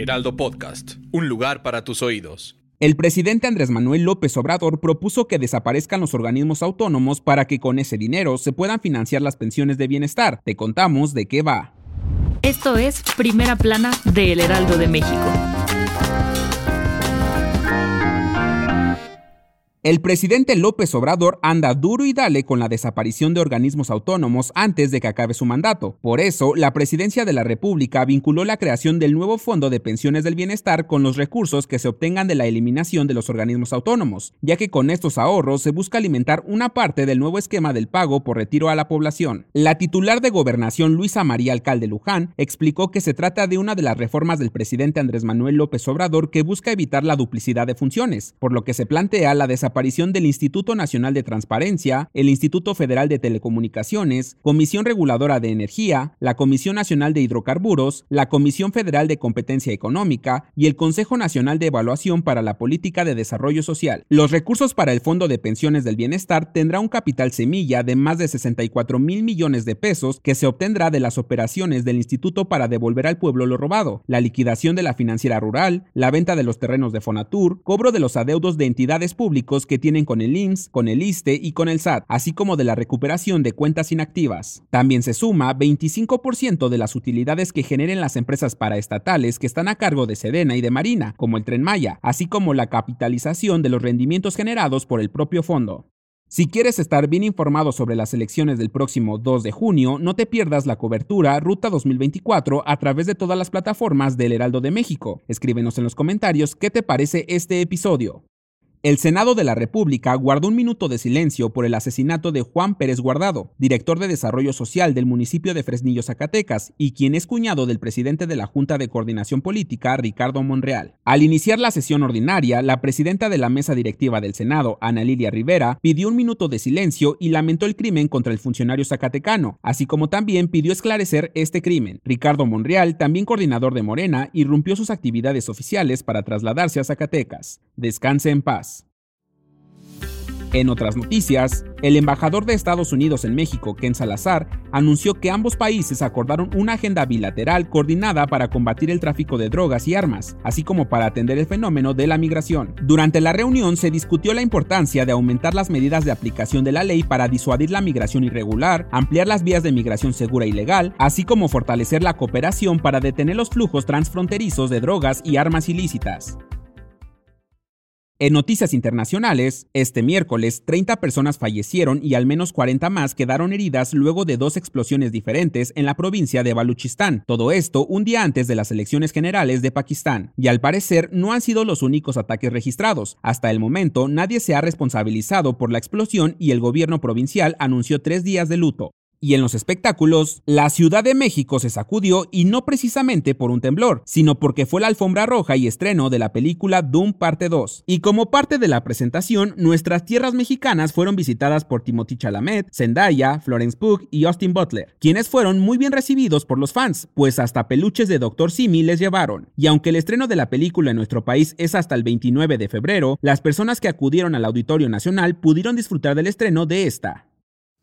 Heraldo Podcast, un lugar para tus oídos. El presidente Andrés Manuel López Obrador propuso que desaparezcan los organismos autónomos para que con ese dinero se puedan financiar las pensiones de bienestar. Te contamos de qué va. Esto es Primera Plana de El Heraldo de México. El presidente López Obrador anda duro y dale con la desaparición de organismos autónomos antes de que acabe su mandato. Por eso, la presidencia de la República vinculó la creación del nuevo Fondo de Pensiones del Bienestar con los recursos que se obtengan de la eliminación de los organismos autónomos, ya que con estos ahorros se busca alimentar una parte del nuevo esquema del pago por retiro a la población. La titular de Gobernación Luisa María Alcalde Luján explicó que se trata de una de las reformas del presidente Andrés Manuel López Obrador que busca evitar la duplicidad de funciones, por lo que se plantea la desaparición aparición del Instituto Nacional de Transparencia, el Instituto Federal de Telecomunicaciones, Comisión Reguladora de Energía, la Comisión Nacional de Hidrocarburos, la Comisión Federal de Competencia Económica y el Consejo Nacional de Evaluación para la Política de Desarrollo Social. Los recursos para el Fondo de Pensiones del Bienestar tendrá un capital semilla de más de 64 mil millones de pesos que se obtendrá de las operaciones del Instituto para devolver al pueblo lo robado, la liquidación de la financiera rural, la venta de los terrenos de Fonatur, cobro de los adeudos de entidades públicas que tienen con el IMSS, con el ISTE y con el SAT, así como de la recuperación de cuentas inactivas. También se suma 25% de las utilidades que generen las empresas paraestatales que están a cargo de Sedena y de Marina, como el Tren Maya, así como la capitalización de los rendimientos generados por el propio fondo. Si quieres estar bien informado sobre las elecciones del próximo 2 de junio, no te pierdas la cobertura Ruta 2024 a través de todas las plataformas del Heraldo de México. Escríbenos en los comentarios qué te parece este episodio. El Senado de la República guardó un minuto de silencio por el asesinato de Juan Pérez Guardado, director de Desarrollo Social del municipio de Fresnillo, Zacatecas, y quien es cuñado del presidente de la Junta de Coordinación Política, Ricardo Monreal. Al iniciar la sesión ordinaria, la presidenta de la mesa directiva del Senado, Ana Lilia Rivera, pidió un minuto de silencio y lamentó el crimen contra el funcionario zacatecano, así como también pidió esclarecer este crimen. Ricardo Monreal, también coordinador de Morena, irrumpió sus actividades oficiales para trasladarse a Zacatecas. Descanse en paz. En otras noticias, el embajador de Estados Unidos en México, Ken Salazar, anunció que ambos países acordaron una agenda bilateral coordinada para combatir el tráfico de drogas y armas, así como para atender el fenómeno de la migración. Durante la reunión se discutió la importancia de aumentar las medidas de aplicación de la ley para disuadir la migración irregular, ampliar las vías de migración segura y legal, así como fortalecer la cooperación para detener los flujos transfronterizos de drogas y armas ilícitas. En noticias internacionales, este miércoles 30 personas fallecieron y al menos 40 más quedaron heridas luego de dos explosiones diferentes en la provincia de Baluchistán. Todo esto un día antes de las elecciones generales de Pakistán. Y al parecer no han sido los únicos ataques registrados. Hasta el momento nadie se ha responsabilizado por la explosión y el gobierno provincial anunció tres días de luto. Y en los espectáculos, la Ciudad de México se sacudió y no precisamente por un temblor, sino porque fue la alfombra roja y estreno de la película Doom Parte 2. Y como parte de la presentación, nuestras tierras mexicanas fueron visitadas por Timothy Chalamet, Zendaya, Florence Pugh y Austin Butler, quienes fueron muy bien recibidos por los fans, pues hasta peluches de Dr. Simi les llevaron. Y aunque el estreno de la película en nuestro país es hasta el 29 de febrero, las personas que acudieron al Auditorio Nacional pudieron disfrutar del estreno de esta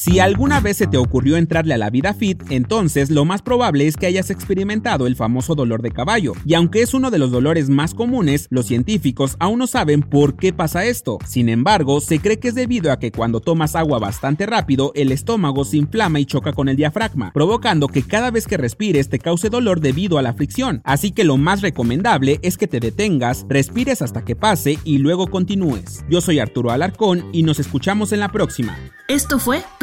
Si alguna vez se te ocurrió entrarle a la vida fit, entonces lo más probable es que hayas experimentado el famoso dolor de caballo. Y aunque es uno de los dolores más comunes, los científicos aún no saben por qué pasa esto. Sin embargo, se cree que es debido a que cuando tomas agua bastante rápido, el estómago se inflama y choca con el diafragma, provocando que cada vez que respires te cause dolor debido a la fricción. Así que lo más recomendable es que te detengas, respires hasta que pase y luego continúes. Yo soy Arturo Alarcón y nos escuchamos en la próxima. Esto fue